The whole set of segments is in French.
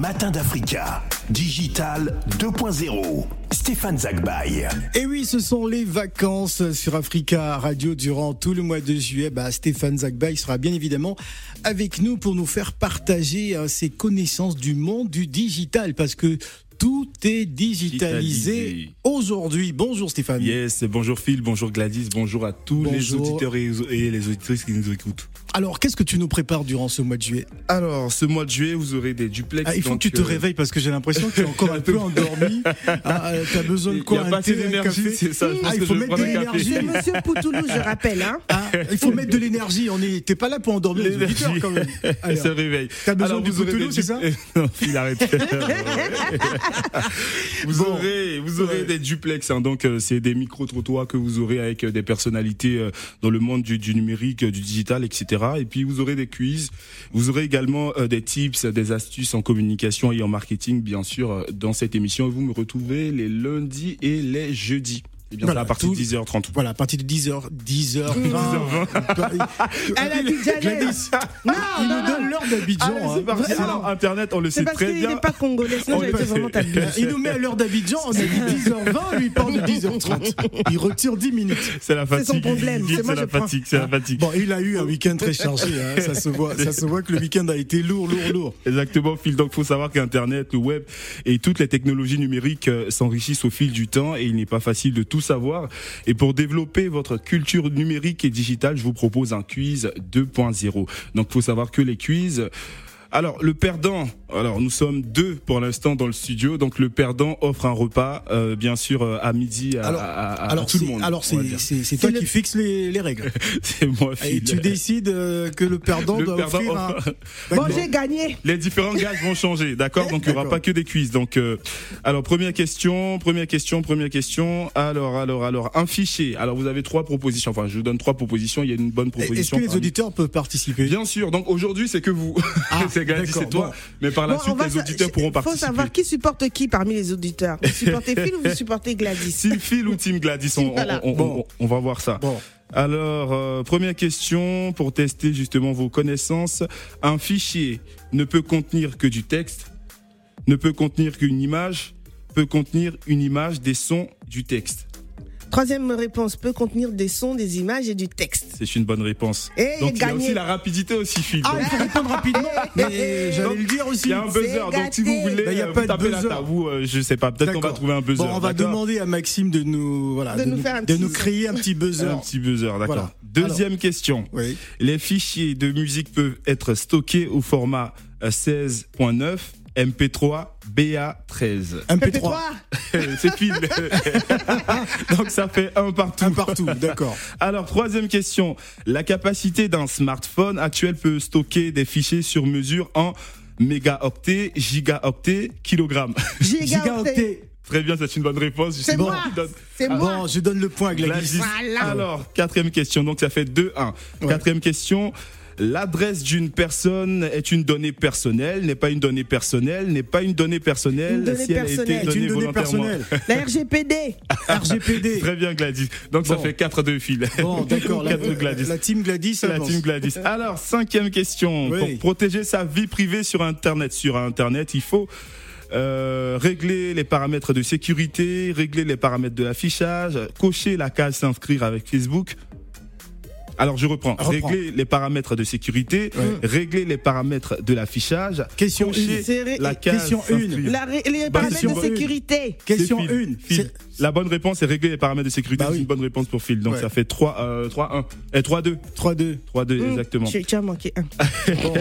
matins d'Africa. Digital 2.0. Stéphane Zagbaï. Et oui, ce sont les vacances sur Africa Radio durant tout le mois de juillet. Bah, Stéphane Zagbaï sera bien évidemment avec nous pour nous faire partager euh, ses connaissances du monde du digital parce que tout est digitalisé, Digitalisé. aujourd'hui. Bonjour Stéphane. Yes, bonjour Phil, bonjour Gladys, bonjour à tous les auditeurs et, et les auditrices qui nous écoutent. Alors, qu'est-ce que tu nous prépares durant ce mois de juillet? Alors, ce mois de juillet, vous aurez des duplex. Ah, Il faut que tu te euh, réveilles parce que j'ai l'impression que tu es encore un peu endormi. Ah, euh, T'as besoin de Il quoi n'y a Un pas d'énergie, c'est ça. Je Ah, il que faut je mettre de l'énergie. Monsieur Poutoulou, je rappelle. Hein. Ah, il faut mettre de l'énergie. On est, t'es pas là pour endormir les auditeurs quand même. Elle se réveille. T'as besoin Alors, du Poutoulou, c'est ça? Non, Phil, arrête. Vous Bon. aurez, vous aurez Ouais. des duplex, hein, donc euh, c'est des micro-trottoirs que vous aurez avec euh, des personnalités euh, dans le monde du, du numérique, du digital, etc. Et puis vous aurez des quiz, vous aurez également euh, des tips, des astuces en communication et en marketing, bien sûr, euh, dans cette émission. Et vous me retrouvez les lundis et les jeudis. Et bien Voilà, à partir de 10h30. Voilà, à partir de 10h, 10h20. Elle a dit. Gladys, Non, il non, nous donne l'heure d'Abidjan. Allez, hein. c'est. Alors, Internet, on le C'est sait très bien. n'est pas congolais, sinon vraiment. Il nous met à l'heure d'Abidjan, on a dit 10h20, lui il parle de 10h30. Il retire 10 minutes. C'est la fatigue. son problème, c'est moi, C'est la fatigue. C'est la fatigue. Bon, il a eu un week-end très chargé, hein, ça, se voit, ça se voit que le week-end a été lourd, lourd, lourd. Exactement, Phil. Donc, faut savoir qu'Internet, le web et toutes les technologies numériques euh, s'enrichissent au fil du temps et il n'est pas facile de tout savoir. Et pour développer votre culture numérique et digitale, je vous propose un quiz 2.0. Donc, faut savoir que les quiz alors le perdant, alors nous sommes deux pour l'instant dans le studio, donc le perdant offre un repas, euh, bien sûr euh, à midi à, Alors- à- à- à Alors, tout le monde. alors c'est toi qui fixes les, les règles. c'est moi. Et Phil. tu décides euh, que le perdant Le doit perdant offrir un. offre- Bon, D'accord. j'ai gagné. Les différents gages vont changer, d'accord Donc il n'y aura pas que des quiz. Donc euh, alors première question, première question, première question. Alors alors alors un fichier. Alors vous avez trois propositions. Enfin je vous donne trois propositions. Il y a une bonne Est-ce proposition. que les auditeurs peuvent participer? Bien sûr. Donc aujourd'hui c'est que vous. Ah, c'est d'accord, c'est toi. bon. Mais par la Bon, suite on va les sa- auditeurs pourront faut savoir qui supporte qui parmi les auditeurs. Vous supportez Phil ou vous supportez Gladys Team Phil ou Team Gladys, on, on- Voilà. on- on- Bon. on va voir ça. Bon, Alors, euh, première question pour tester justement vos connaissances. Un fichier ne peut contenir que du texte, ne peut contenir qu'une image, peut contenir une image, des sons, du texte. Troisième réponse peut contenir des sons, des images et du texte. C'est une bonne réponse. Et Donc il y a aussi la rapidité aussi, Phil. Ah, il faut répondre rapidement. Mais j'allais le dire aussi. il y a un buzzer, donc si vous voulez, il y a euh, pas vous de buzzer. vous, euh, je sais pas, peut-être qu'on va trouver un buzzer. Bon, on va demander à Maxime de nous, voilà, De nous faire un de petit- nous créer un petit buzzer. Un petit buzzer, d'accord. Voilà. Deuxième question. Oui. Les fichiers de musique peuvent être stockés au format euh, 16.9, MP3, BA13. Un PP3. P3. C'est Phil. Donc ça fait un partout. Un partout, d'accord. Alors, troisième question. La capacité d'un smartphone actuel peut stocker des fichiers sur mesure en mégaoctets, gigaoctets, kilogrammes. Gigaoctet. Gigaoctet. Très bien, c'est une bonne réponse. Je C'est moi. donne. Moi. Bon, je donne le point à Gladys. Gladys. Voilà. Alors, quatrième question. Donc, ça fait 2-1. Ouais. Quatrième question. L'adresse d'une personne est une donnée personnelle, n'est pas une donnée personnelle, n'est pas une donnée personnelle Une donnée si elle a été donnée une donnée volontairement. personnelle. La RGPD. RGPD. Très bien, Gladys. Donc, ça fait 4-2 fil. Bon, d'accord. La, 4 Gladys. la team Gladys la avance. team Gladys. Alors, cinquième question. Oui. Pour protéger sa vie privée sur Internet, sur Internet, il faut euh, régler les paramètres de sécurité, régler les paramètres de l'affichage, cocher la case s'inscrire avec Facebook. Alors je reprends. Reprends. Régler les paramètres de sécurité, Oui. régler les paramètres de l'affichage, Question cocher une. C'est ré- la case Question s'inscrire. une. La ré- les Bah, paramètres question de une. sécurité. Question C'est Phil. 1. Phil. La bonne réponse est régler les paramètres de sécurité. Bah C'est oui. une bonne réponse pour Phil. Donc Ouais. ça fait 3, euh, 3-1. Et 3-2. 3-2. 3-2, Hum, exactement. Tu, as manqué un. Bon.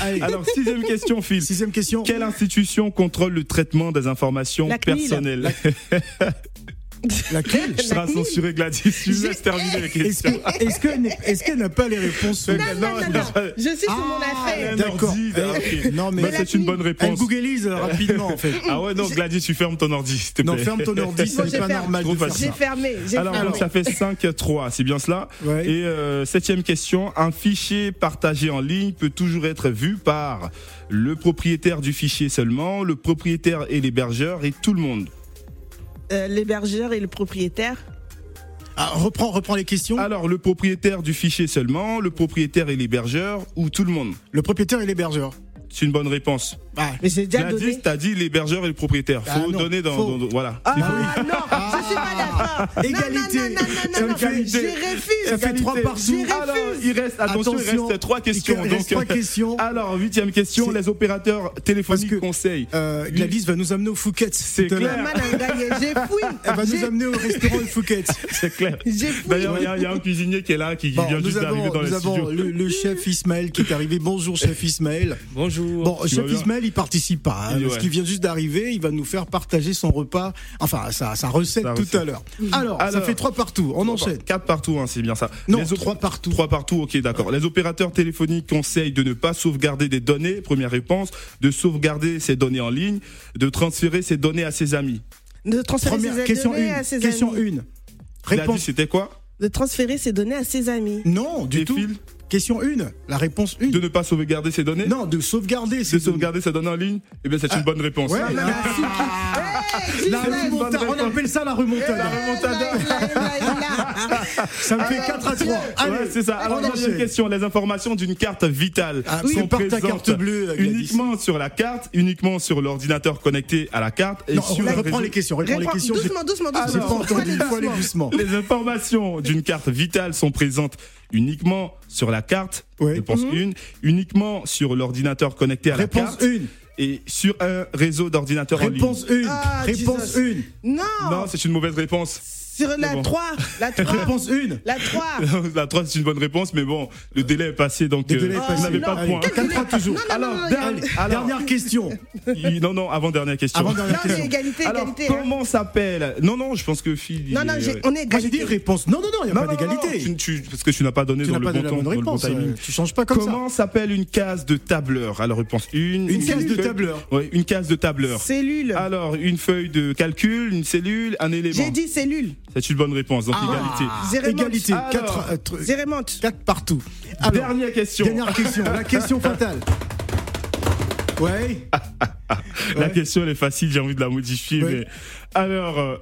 Allez, Alors, sixième question, Phil. sixième question. Quelle institution contrôle le traitement des informations La CNIL. personnelles? Laquelle Je serai La censuré, Gladys. Je vous laisse terminer les Est-ce questions. que- est-ce qu'elle n'a pas les réponses Non, non, non, non. Je suis sur mon Ah, affaire. Un D'accord. ordi, Eh, ok. Non, mais Bah, c'est une bonne elle réponse. googleise rapidement en fait. Ah ouais, non, Gladys, tu fermes ton ordi, s'il te plaît. Non, ferme ton ordi, c'est pas fermé. normal. J'ai fermé. Alors, fermé. donc, ça fait 5-3, c'est bien cela Ouais. Et euh, septième question, un fichier partagé en ligne peut toujours être vu par le propriétaire du fichier seulement, le propriétaire et l'hébergeur et tout le monde. Euh, L'hébergeur et le propriétaire. Ah, reprends, reprends les questions. Alors, le propriétaire du fichier seulement, le propriétaire et l'hébergeur ou tout le monde? Le propriétaire et l'hébergeur. C'est une bonne réponse. Ah, Mais j'ai déjà Gladys, donné. t'as dit l'hébergeur et le propriétaire. Ah Faut non, donner dans, dans- dans- voilà. Ah C'est faux. non, je suis pas d'accord. Égalité. Non, non, non, non, non, non, C'est je refuse. Ça fait trois partout. Alors, il reste, attention, il Attention. reste trois questions. Il reste donc, trois questions. Alors, huitième question, C'est- les opérateurs téléphoniques conseillent. Euh, Gladys va nous amener au Fouquet. C'est clair. J'ai fouillé. Elle va nous amener au restaurant Le Fouquet. C'est clair. J'ai fouillé. D'ailleurs, il y a- il un cuisinier qui est là, qui, vient nous juste d'arriver avons, dans nous les avons le, le chef Ismaël qui est arrivé. Bonjour chef Ismaël. Bonjour. Bon, chef Ismaël, il participe pas, hein, Il- parce qu'il vient juste d'arriver. Il va nous faire partager son repas, enfin sa, sa recette Sa tout recette. à l'heure. Alors, ça fait trois partout. On enchaîne. Quatre partout, hein, c'est bien ça. Non, Les trois partout. Trois partout, ok, d'accord. Les opérateurs téléphoniques conseillent de ne pas sauvegarder des données, première réponse, de sauvegarder ses données en ligne, de transférer ses données à ses amis. De transférer Première ses question données à une. ses Question amis. une. Gladys, Réponse. c'était quoi? De transférer ses données à ses amis. Non, du Des tout. fils Question une. La réponse une. De ne pas sauvegarder ses données Non, de sauvegarder. De c'est sauvegarder ses données en ligne Eh bien, c'est une bonne réponse. Ouais, Ah, la Gisèle. remontada, on appelle ça la remontada. Là, là. Ça me fait 4 à 3. Allez, Ouais, c'est ça. Alors, on deuxième question. Les informations d'une carte vitale Ah, sont oui, porte ta présentes carte bleue, Gladys. uniquement sur la carte, uniquement sur l'ordinateur connecté à la carte et Non, sur on un reprend réseau- les questions. Reprends les questions. Doucement, doucement, Ah, j'ai doucement. pas entendu. Il faut aller doucement. Les informations d'une carte vitale sont présentes uniquement sur la carte, Ouais. réponse. 1, uniquement sur l'ordinateur connecté à la Réponse carte 1. et sur un réseau d'ordinateurs en ligne. Réponse 1. Ah, Réponse Jesus. 1. Non, Non, c'est une mauvaise réponse. Sur la bon. 3. La 3. Réponse 1. La 3. la 3 c'est une bonne réponse, mais bon, le délai est passé, donc Le euh, délai est vous passé. n'avez pas de point. 4 toujours. Alors, non, non, dernière- Allez, alors, dernière question. non, non, avant dernière question. Avant dernière question. égalité, Alors, égalité. hein. comment s'appelle? Non, non, je pense que Phil. il Non, non, on est Moi j'ai dit égalité. réponse. Non, non, non, il n'y a Non, pas d'égalité. parce que tu n'as pas donné Tu dans le bon temps, bonne dans le bon réponse. timing. euh, Tu changes pas comme ça. Comment s'appelle une case de tableur? Alors réponse 1. Une case de tableur. Oui, une case de tableur. Cellule. Alors, une feuille de calcul, une cellule, un élément. J'ai dit cellule. C'est une bonne réponse, donc Ah. égalité. Égalité. Alors, 4 Zérémonte. partout. Alors, Dernière question. dernière question. La question fatale. Ouais. La Ouais. question, elle est facile, j'ai envie de la modifier. Ouais. Mais... Alors, euh,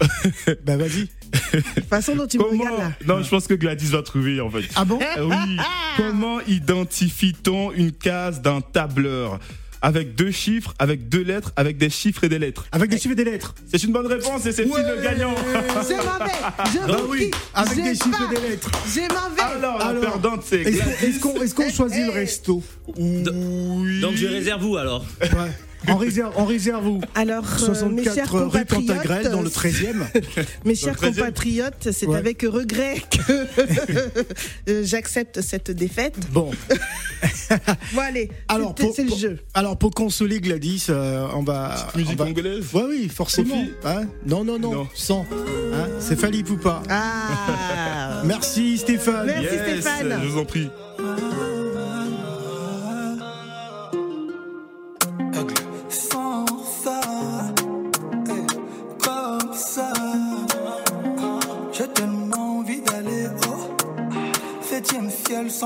Bah vas-y. Façon dont tu me comment. regardes là. Non, je pense que Gladys va trouver, en fait. Ah bon Euh, Oui. Comment identifie-t-on une case d'un tableur? Avec deux chiffres, avec deux lettres, avec des chiffres et des lettres. Avec des chiffres et des lettres. C'est une bonne réponse et c'est Ouais. le gagnant. Je m'en vais. Je Bah vous oui. Avec des chiffres et des lettres. Je m'en vais. Alors, la Alors, perdante, c'est Est-ce qu'on est-ce qu'on choisit le resto? Oui. Donc je réserve où alors? Ouais. On réserve, on réserve où Alors, euh, mes chers 64 rue Cantagrel dans le compatriotes, 13e. mes chers 13e. compatriotes, c'est Ouais. avec regret que euh, j'accepte cette défaite. Bon, Bon allez, alors c'est pour, c'est le pour- jeu. alors pour consoler Gladys, euh, on va. on Musique va- congolaise Ouais, oui, forcément. Hein non, non, non, Non. sans. Hein c'est Fali Poupa. Ah Merci Stéphane. Merci. Yes, Stéphane. Je vous en prie.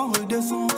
Ciel sans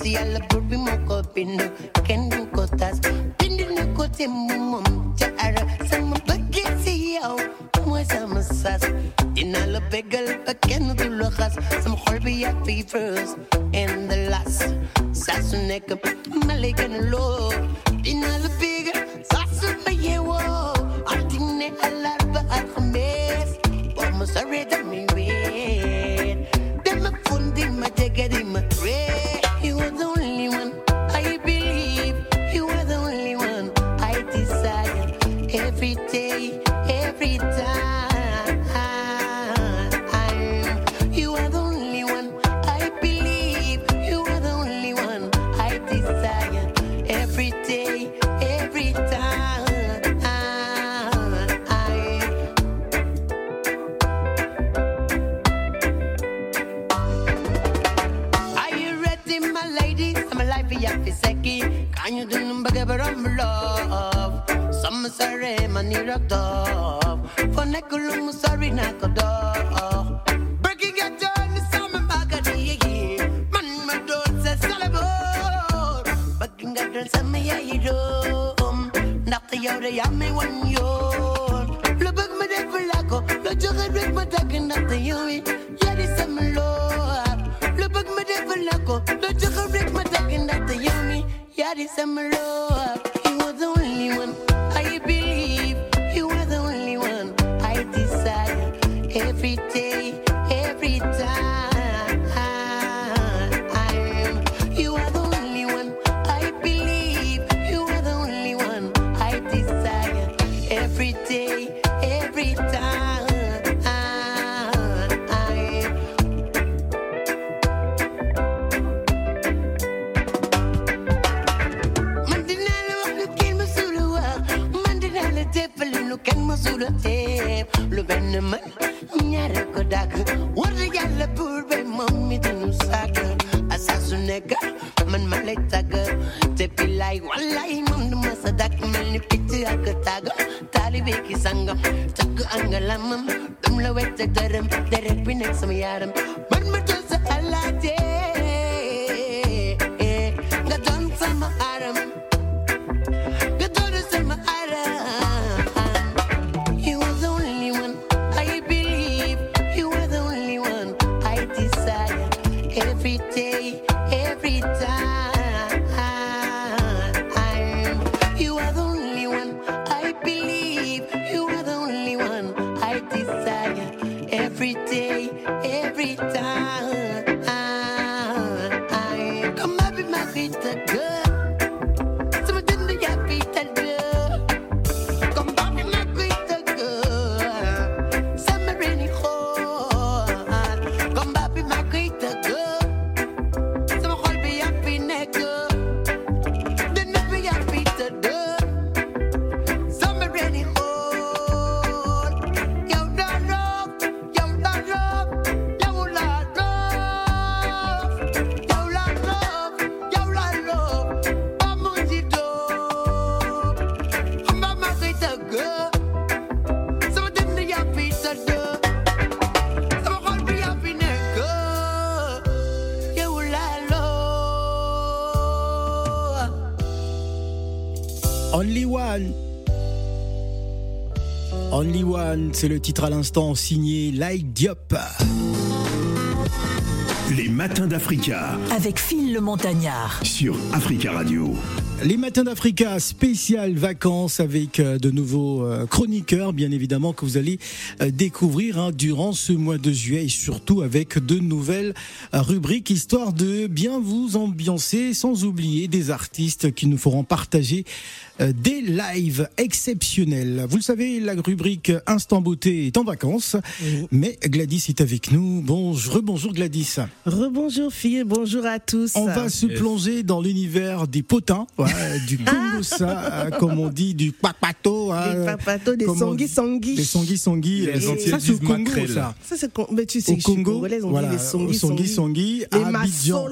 si a la turbi moko pinu ken du kotas pinu ne kote mumum jara san bagi si yao mo sama sas ina la pegal pa ken du lojas sam xolbi ya fi and the last. Sas ne ka malikan lo ina la you didn't beg but I'm love. Some sorry, man, you rocked off. For Nekulum, sorry, Nakodo. Breaking your turn, some my door. Breaking your turn, some ya you do. Nothing you're the yummy one, you. Look at me, the Fulaco. Look at the red, but you eat. My lord. Look at me, the Fulaco. Look at God is a love. He was the only one. lu kenn mësula teeb lu ben mën ñaare ko dàgg. Wër di yàlla buur bay moom mi dinu sàkk asa su nekk man ma lay tàgg. Te billaay wallaay moom du ma sa dàkk mel ni picc ak tàgg. Taalibe ki sangam tàgg angalamam. Dum la wet ak dërëm. Deret bi nekk c'est le titre à l'instant signé Like Diop. Les matins d'Africa Avec Phil le Montagnard. sur Africa Radio. Les matins d'Africa, spécial vacances avec euh, de nouveaux euh, chroniqueurs, bien évidemment, que vous allez euh, découvrir hein, durant ce mois de juillet et surtout avec de nouvelles rubriques, histoire de bien vous ambiancer, sans oublier des artistes qui nous feront partager des lives exceptionnels. Vous le savez, la rubrique Instant Beauté est en vacances, mais Gladys est avec nous. Bonjour, bonjour Gladys. Rebonjour fille, bonjour à tous. On va se plonger dans l'univers des potins, ouais, du Kongosa, euh, comme on dit, du papato. hein, Les papatos, des sangui dit, sangui. Des sangui sangui. Les euh, Antillais Ça, c'est au disent Congo, maquerelle. ça. Ça c'est con- mais tu sais Au Congo, on voilà, dit les sangui au sangui sangui. sangui. Les À Abidjan,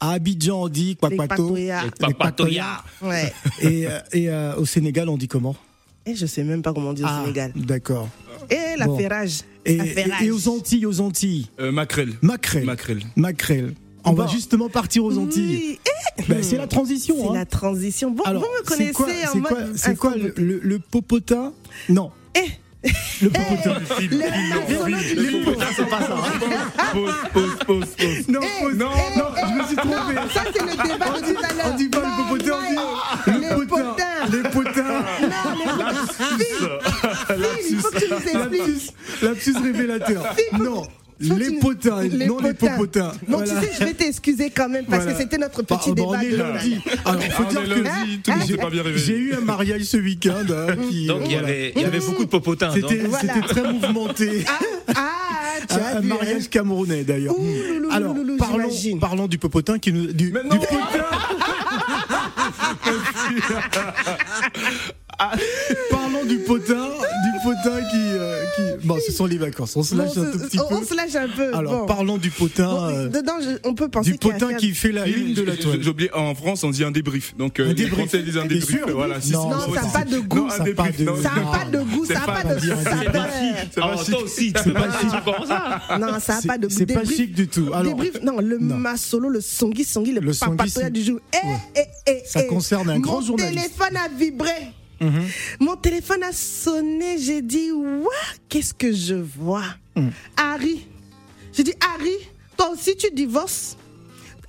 à Abidjan, on dit Les papato. Les patoya. Ouais. Et, euh, et euh, au Sénégal, on dit comment Et je sais même pas comment on dit au Ah, Sénégal. D'accord. Et la Bon. ferrage. Et, La et- ferrage. et aux Antilles, aux Antilles, Euh, Macrel. maquerelle. Macrel. Maquerelle. On va justement partir aux Antilles. Oui, eh, Ben, c'est la transition. c'est hein. la transition. Bon, Alors, vous me c'est connaissez quoi, en c'est mode. quoi, c'est quoi le, le- le popotin? Non. Eh. Le popotin. Phil, Le- non, le- les popotin, c'est pas ça. Pause, pause, pause, pause. Non, Eh, pause. non, eh, non, eh, je me suis trompé. Ça, c'est le débat de tout à l'heure. On dit pas le popotin, on dit Les le potin. potins. Les potins. Phil, il faut que tu nous expliques. Lapsus, lapsus révélateur. Non, les potins, les non les potins. popotins. Bon, Voilà. tu sais, je vais t'excuser quand même parce Voilà. que c'était notre Bah, petit bah, on débat. est de- lundi. Alors, faut Ah, dire que lundi, tout pas bien j'ai eu un mariage ce week-end hein, qui. Donc euh, il y voilà. avait, il y avait beaucoup de popotins. donc. C'était très mouvementé. Ah, ah, tu Un, un mariage hein. camerounais d'ailleurs. Alors, loulou, parlons, parlons du popotin qui nous. Du, du potin. Parlons du potin, du potin qui. Bon, ce sont les vacances. On se Bon, lâche un tout petit on, on peu. se lâche un peu. Alors, bon. parlons du potin. Bon, euh, dedans, je- on peut penser du potin qui fait la une de la toile. J'ai oublié, en France, on dit un débrief. Donc, euh, Un les débrief. Français disent un débrief. sûr Voilà, Non, si, Non, ça n'a pas de goût. Ça un a débrief, pas de- non, Ça n'a pas de goût, C'est ça n'a pas- pas de saveur. C'est pas toi chic. aussi, tu C'est pas pas chic. Non, ça n'a pas de goût. C'est pas chic du tout. Alors, débrief, non, le masolo, le songui songui, le, papatoya du jour. Eh, eh, eh, Ça eh. concerne un grand Mon journaliste. téléphone a vibré. Mhm. Mon téléphone a sonné. J'ai dit, Ouah, qu'est-ce que je vois? Mm. Harry. J'ai dit, Harry, toi aussi tu divorces?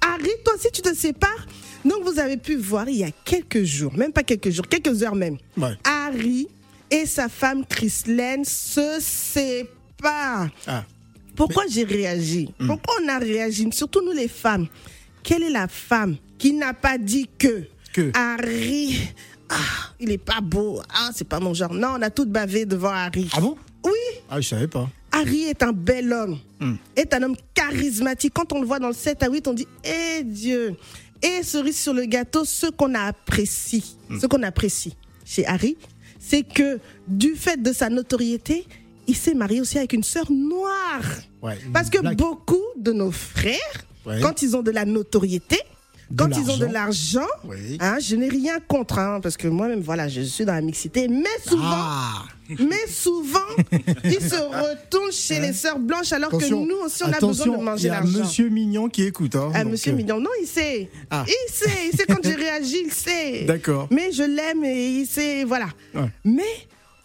Harry, toi aussi tu te sépares? Donc vous avez pu voir il y a quelques jours, même pas quelques jours, quelques heures même, Ouais. Harry et sa femme Chrislène se séparent. Ah. Pourquoi j'ai réagi? Hmm. Pourquoi on a réagi? Surtout nous les femmes. Quelle est la femme qui n'a pas dit que, Que. Harry, ah, il est pas beau, ah, c'est pas mon genre. Non, on a toutes bavé devant Harry. Ah bon? Oui, Ah, je savais pas. Harry est un bel homme, Hmm. est un homme charismatique. Quand on le voit dans le 7 à 8, on dit Eh Dieu Et cerise sur le gâteau, ce qu'on apprécie, Hmm. ce qu'on apprécie chez Harry, c'est que du fait de sa notoriété, il s'est marié aussi avec une sœur noire. Ouais, Parce que blague. beaucoup de nos frères, Ouais. quand ils ont de la notoriété, quand ils ont de l'argent. l'argent, Oui. hein, je n'ai rien contre, hein, parce que moi-même, voilà, je suis dans la mixité, mais souvent, Ah mais souvent, ils se retournent chez les sœurs blanches alors Attention, que nous aussi, on a besoin de il manger y a l'argent. Monsieur Mignon qui écoute. Hein, Ah, donc, monsieur euh, Mignon, non, il sait. Ah. Il sait, il sait quand j'ai réagi, il sait. D'accord. Mais je l'aime et il sait, voilà. Ouais. Mais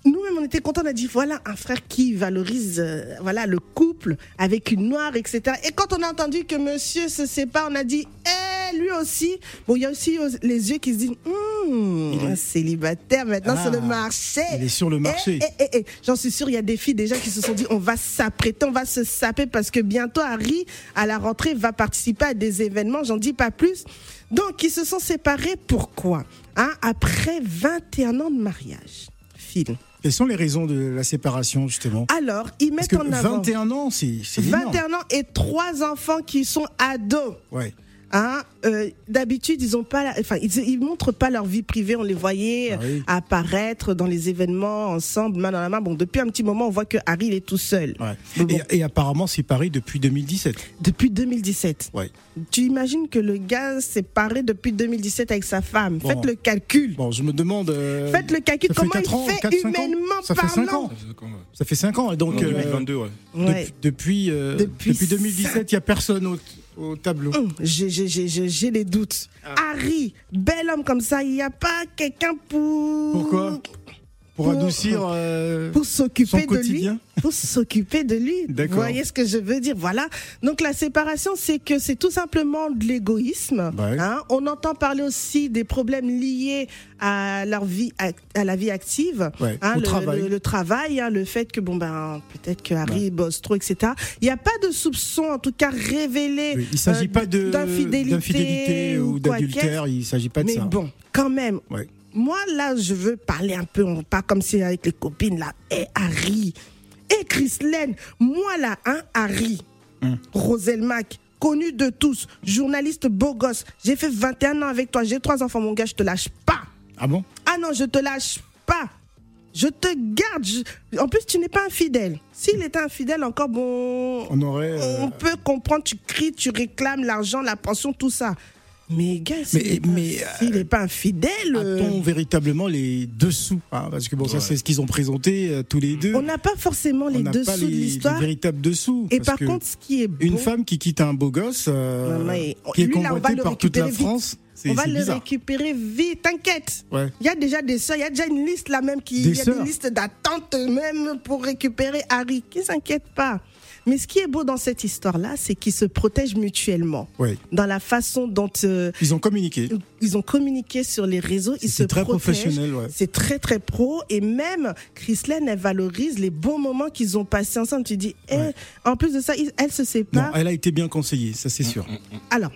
nous-mêmes, on était contents, on a dit, voilà un frère qui valorise euh, voilà, le couple avec une noire, etc. Et quand on a entendu que monsieur se sépare, on a dit, eh, lui aussi. Bon, il y a aussi euh, les yeux qui se disent, Hum, célibataire, maintenant Ah, sur le marché. il est sur le marché. Eh, eh, eh, eh. J'en suis sûr, il y a des filles déjà qui se sont dit, on va s'apprêter, on va se saper parce que bientôt Harry, à la rentrée, va participer à des événements, j'en dis pas plus. Donc, ils se sont séparés, pourquoi? Hein, Après 21 ans de mariage. Phil. Quelles sont les raisons de la séparation, justement? Alors, ils Parce mettent que en avant 21 ans, c'est c'est énorme. 21 ans et trois enfants qui sont ados. Ouais. Hein, euh, D'habitude, ils ont pas, enfin, ils, ils montrent pas leur vie privée. On les voyait Ah oui. apparaître dans les événements ensemble, main dans la main. Bon, depuis un petit moment, on voit que Harry il est tout seul. ouais. Mais bon. Et, et apparemment séparés depuis 2017. Depuis 2017. Ouais. Tu imagines que le gars s'est paré depuis 2017 avec sa femme. Bon. Faites le calcul. Bon, je me demande. euh, Faites le calcul. ça fait Comment quatre il ans, fait quatre, cinq ans humainement Ça fait 5 parlant ans. Ça fait 5 ans. et Donc, En euh, 2022, ouais. Depuis, depuis, euh, Depuis depuis 2017, il n'y a personne au, au tableau. Hum, J'ai des doutes. Ah. Harry, bel homme comme ça, il n'y a pas quelqu'un pour. Pourquoi? Pour, adoucir euh, pour s'occuper de lui, pour s'occuper de lui. Vous voyez ce que je veux dire Voilà. Donc la séparation, c'est que c'est tout simplement de l'égoïsme. Ouais. hein. On entend parler aussi des problèmes liés à leur vie, à, la vie active, Ouais, hein, le, travail. le- le travail, hein, le fait que bon ben peut-être que Harry bosse trop, etc. Il n'y a pas de soupçon, en tout cas révélé. Oui, il ne s'agit euh, pas de d'infidélité ou d'adultère, il ne s'agit pas de mais ça. bon, quand même. Moi, là, je veux parler un peu, on- pas comme si avec les copines, là. Et Harry, et Christelaine, moi, là, hein, Harry, Hum. Roselmac, connu de tous, journaliste beau gosse. J'ai fait 21 ans avec toi, j'ai trois enfants, mon gars, je te lâche pas. Ah bon? Ah non, je te lâche pas. Je te garde. je- En plus, tu n'es pas infidèle. S'il était infidèle, encore bon. On aurait. euh, On peut comprendre, tu cries, tu réclames l'argent, la pension, tout ça. Mais gars, s'il Mais- n'est pas, mais, s'il n'est pas infidèle, euh, A-t-on véritablement les dessous hein, Parce que bon, ça, c'est ce qu'ils ont présenté euh, tous les deux. on n'a pas forcément On les dessous pas de l'histoire. les véritables dessous. Et parce par que contre, ce qui est beau, une femme qui quitte un beau gosse, euh, Non, mais qui est lui, là, on va convoité le par toute la vite. France, on va le bizarre. récupérer vite, t'inquiète. Ouais. Il y a déjà des sœurs, il y a déjà une liste là même qui, Des il y a sœurs des listes d'attente même pour récupérer Harry. Qui s'inquiète pas? Mais ce qui est beau dans cette histoire-là, c'est qu'ils se protègent mutuellement. Ouais. Dans la façon dont euh, Ils ont communiqué. ils ont communiqué sur les réseaux, ils se C'est très protègent. professionnel, ouais. C'est très très pro et même Christelaine, elle valorise les bons moments qu'ils ont passés ensemble. Tu dis, eh, Ouais. en plus de ça, elle se Non, sépare. elle a été bien conseillée, ça c'est sûr. Alors,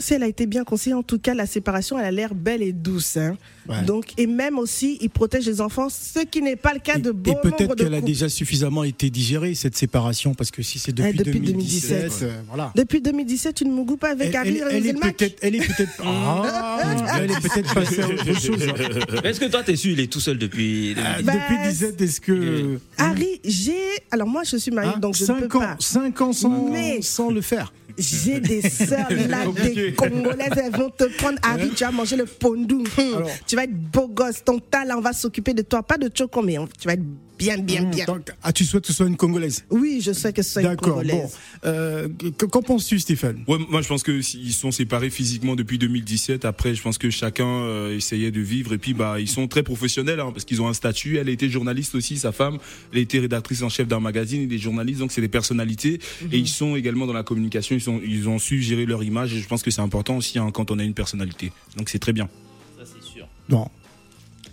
si elle a été bien conseillée, en tout cas, la séparation, elle a l'air belle et douce. hein. Ouais. Donc, et même aussi, il protège les enfants, ce qui n'est pas le cas Et, de et bon peut-être qu'elle a déjà suffisamment été digérée cette séparation parce que si c'est depuis, depuis 2017, 2017, euh, voilà. Depuis 2017, tu ne me pas avec Harry elle- elle est peut-être, elle est peut-être, Ah, elle est peut-être passée à autre chose. hein. Est-ce que toi, t'es su, il est tout seul depuis. depuis- Ah, Bah, depuis 17, est-ce que Harry, j'ai. Alors, moi, je suis mariée, hein, donc je ne peux cinq ans, pas. cinq ans sans, Mais- sans le faire. J'ai des sœurs là, des Congolaises, elles vont te prendre. Harry, tu vas manger le pondou. Hum, tu vas être beau gosse. Ton talent, on va s'occuper de toi. Pas de choco, mais on- tu vas être bien, bien, bien. Donc, ah, tu souhaites que ce soit une Congolaise? Oui, je sais que ce soit une D'accord. Bon, Congolaise. euh, que- qu'en penses-tu, Stéphane? Ouais, moi je pense que s- ils sont séparés physiquement depuis 2017. Après, je pense que chacun euh, essayait de vivre et puis bah ils sont très professionnels hein, parce qu'ils ont un statut. Elle a été journaliste aussi, sa femme. Elle a été rédactrice en chef d'un magazine. Il est journaliste, donc c'est des personnalités et ils sont également dans la communication. Ils sont ils ont su gérer leur image et je pense que c'est important aussi hein, quand on a une personnalité. Donc c'est très bien. Ça, c'est sûr. Non.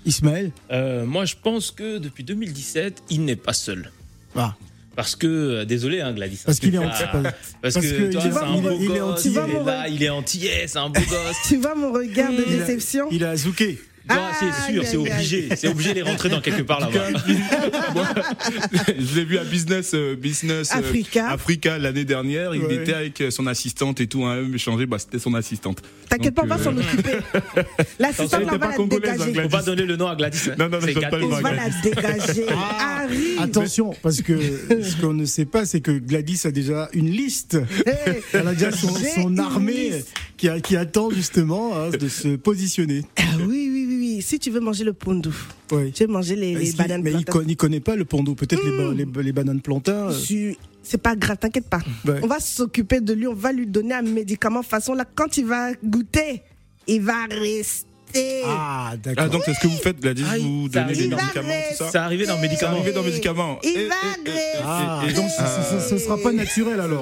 Ismaël Euh, moi, je pense que depuis 2017, il n'est pas seul. Ah, Parce que, euh, désolé, hein, Gladys. Parce qu'il est Ah, anti- Parce, que, toi, c'est un beau il est gosse, il là, il est antillais, c'est un beau gosse. Tu vois mon regard de déception il a zouké. Non, Ah, c'est sûr, c'est obligé. C'est obligé de les rentrer dans quelque part là-bas. je l'ai vu à Business euh, Business euh, Africa. Africa l'année dernière. Il Ouais. était avec euh, son assistante et tout. Un même échangé. Bah c'était son assistante. T'inquiète pas, on va s'en occuper. L'assistante, Elle là, était on va pas la congolaise, hein, dégager. Faut pas donner le nom à Gladys. hein. Non, non, non, pas le gâté. nom On va la dégager. Ah. Attention, parce que ce qu'on ne sait pas, c'est que Gladys a déjà une liste. Hey, Elle a déjà son, armée qui, a- qui attend justement hein, de se positionner. Ah oui, oui, oui, oui. Si tu veux manger le pondou, Oui. tu veux manger les, qu'il- bananes mais il plantains. ne connaît pas le pando. Peut-être les Hmm. ba- les, les bananes plantains. euh, Tu- C'est pas grave, t'inquiète pas. Ouais. On va s'occuper de lui, on va lui donner un médicament façon là. Quand il va goûter, il va rester. Ah, d'accord. Ah donc c'est ce que vous faites Gladys Ah, Vous ça donnez des médicaments tout ça. C'est arrivé dans le C'est médicament. arrivé dans le médicament. Il Et- va et-. Ah, et- et- donc ce ne sera pas naturel alors.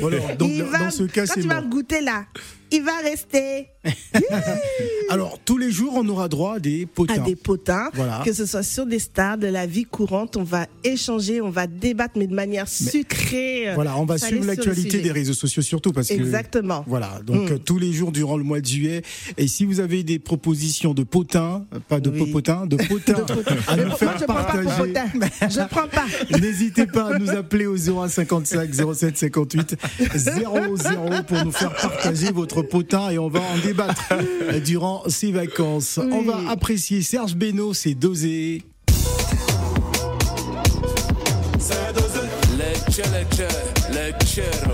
Voilà, donc Il dans va- ce cas, quand c'est tu vas goûter là, il va rester Alors, tous les jours, on aura droit à des potins. à des potins, Voilà. que ce soit sur des stars de la vie courante. On va échanger, on va débattre, mais de manière sucrée. Voilà, on va suivre l'actualité des réseaux sociaux surtout parce que Exactement. Voilà, donc Mm. euh, tous les jours durant le mois de juillet. Et si vous avez des propositions de potins, euh, pas de Oui. popotin, de potins à Mais nous moi, faire je prends pas partager. Je prends pas. n'hésitez pas à nous appeler au 0155 07 58 00 pour nous faire partager votre potin et on va en débattre durant ces vacances. On va apprécier Serge Beno, c'est dosé. Lecce, lecce, leccero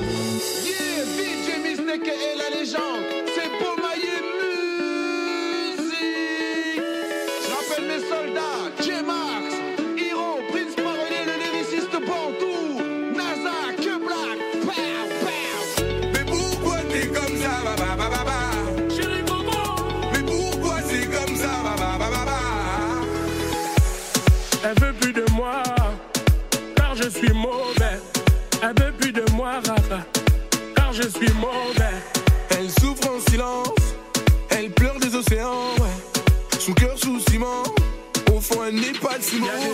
Simon.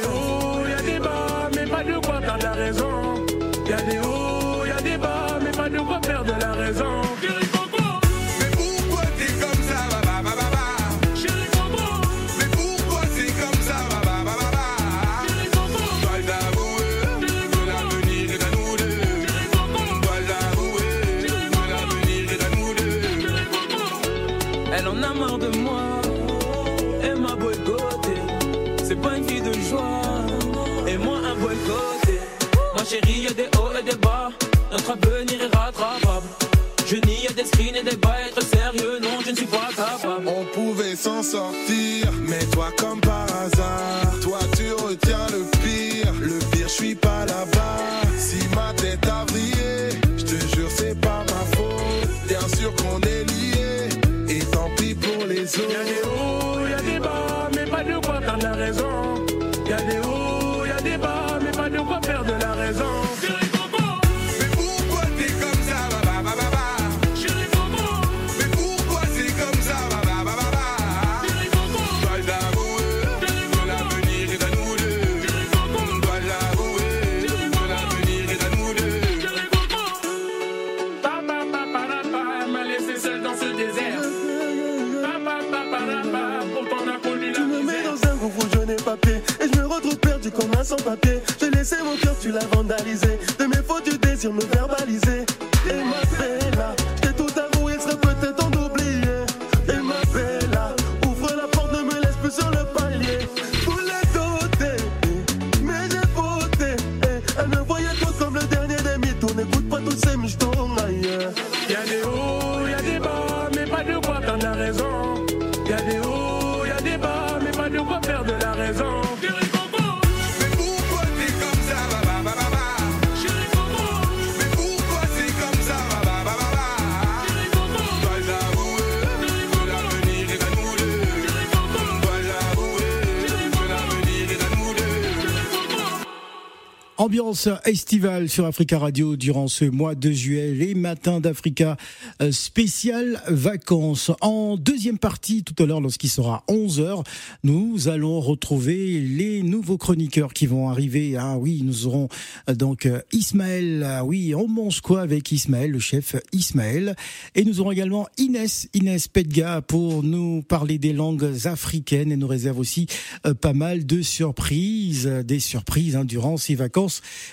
Ambiance estivale sur Africa Radio durant ce mois de juillet, les matins d'Africa euh, spécial vacances. En deuxième partie, tout à l'heure, lorsqu'il sera 11h, nous allons retrouver les nouveaux chroniqueurs qui vont arriver. Ah oui, nous aurons euh, donc euh, Ismaël. Ah oui, on mange quoi avec Ismaël, le chef Ismaël. Et nous aurons également Inès, Inès Pedga pour nous parler des langues africaines et nous réserve aussi pas mal de surprises, des surprises hein, durant ces vacances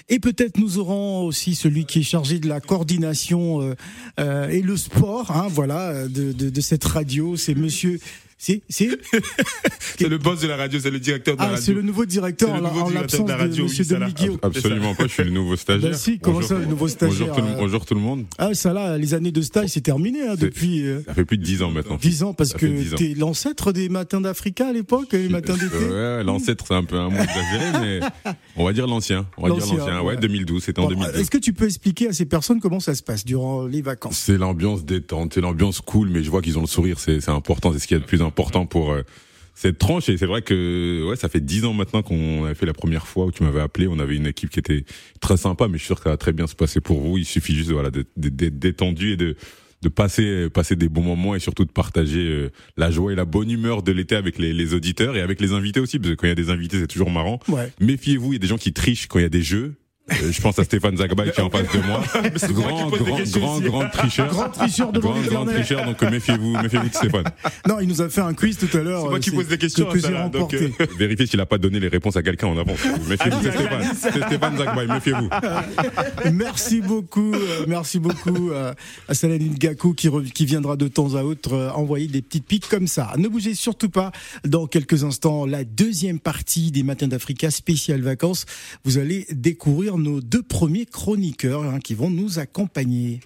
et peut-être nous aurons aussi celui qui est chargé de la coordination euh, euh, et le sport, hein, voilà, de, de cette radio. C'est Monsieur C'est le boss de la radio, c'est le directeur de la ah, radio. c'est le nouveau directeur le en, nouveau en l'absence de de, la radio, Monsieur oui. Dominique. Absolument pas, je suis le nouveau stagiaire. Bah si, comment ça, le nouveau stagiaire, bonjour tout, le- euh, bonjour tout le monde. Ah ça là, les années de stage c'est terminé hein, depuis euh, Ça fait plus de 10 ans maintenant. 10 ans parce Ça que 10 ans. t'es l'ancêtre des matins d'Africa à l'époque, les matins d'été. Ouais, l'ancêtre, c'est un peu un mot exagéré, mais on va dire l'ancien. On va dire L'ancien. Ouais, ouais. 2012, c'était en Bon, 2012. Est-ce que tu peux expliquer à ces personnes comment ça se passe durant les vacances? C'est l'ambiance détente, c'est l'ambiance cool, mais je vois qu'ils ont le sourire, c'est c'est important, c'est ce qui est le plus important pour euh, cette tranche. Et c'est vrai que ouais, ça fait dix ans maintenant qu'on avait fait la première fois où tu m'avais appelé. On avait une équipe qui était très sympa, mais je suis sûr que ça va très bien se passer pour vous. Il suffit juste voilà d'être détendu et de de passer passer des bons moments et surtout de partager euh, la joie et la bonne humeur de l'été avec les, les auditeurs et avec les invités aussi parce que quand il y a des invités c'est toujours marrant Ouais. méfiez-vous il y a des gens qui trichent quand il y a des jeux je pense à Stéphane Zagbaï qui est en face de moi grand grand grand grand tricheur Grand tricheur de grand, grand tricheur, donc euh, méfiez-vous, méfiez-vous de Stéphane. Non, il nous a fait un quiz tout à l'heure. C'est moi euh, qui pose des questions, que, j'ai remporté. euh, Vérifiez s'il a pas donné les réponses à quelqu'un en avance. Méfiez-vous, c'est Stéphane. C'est Stéphane Zagbaï, méfiez-vous. merci beaucoup, euh, merci beaucoup euh, à Saladin Gakou qui, qui viendra de temps à autre euh, envoyer des petites piques comme ça. Ne bougez surtout pas. Dans quelques instants, la deuxième partie des Matins d'Africa spécial vacances. Vous allez découvrir nos deux premiers chroniqueurs hein, qui vont nous accompagner.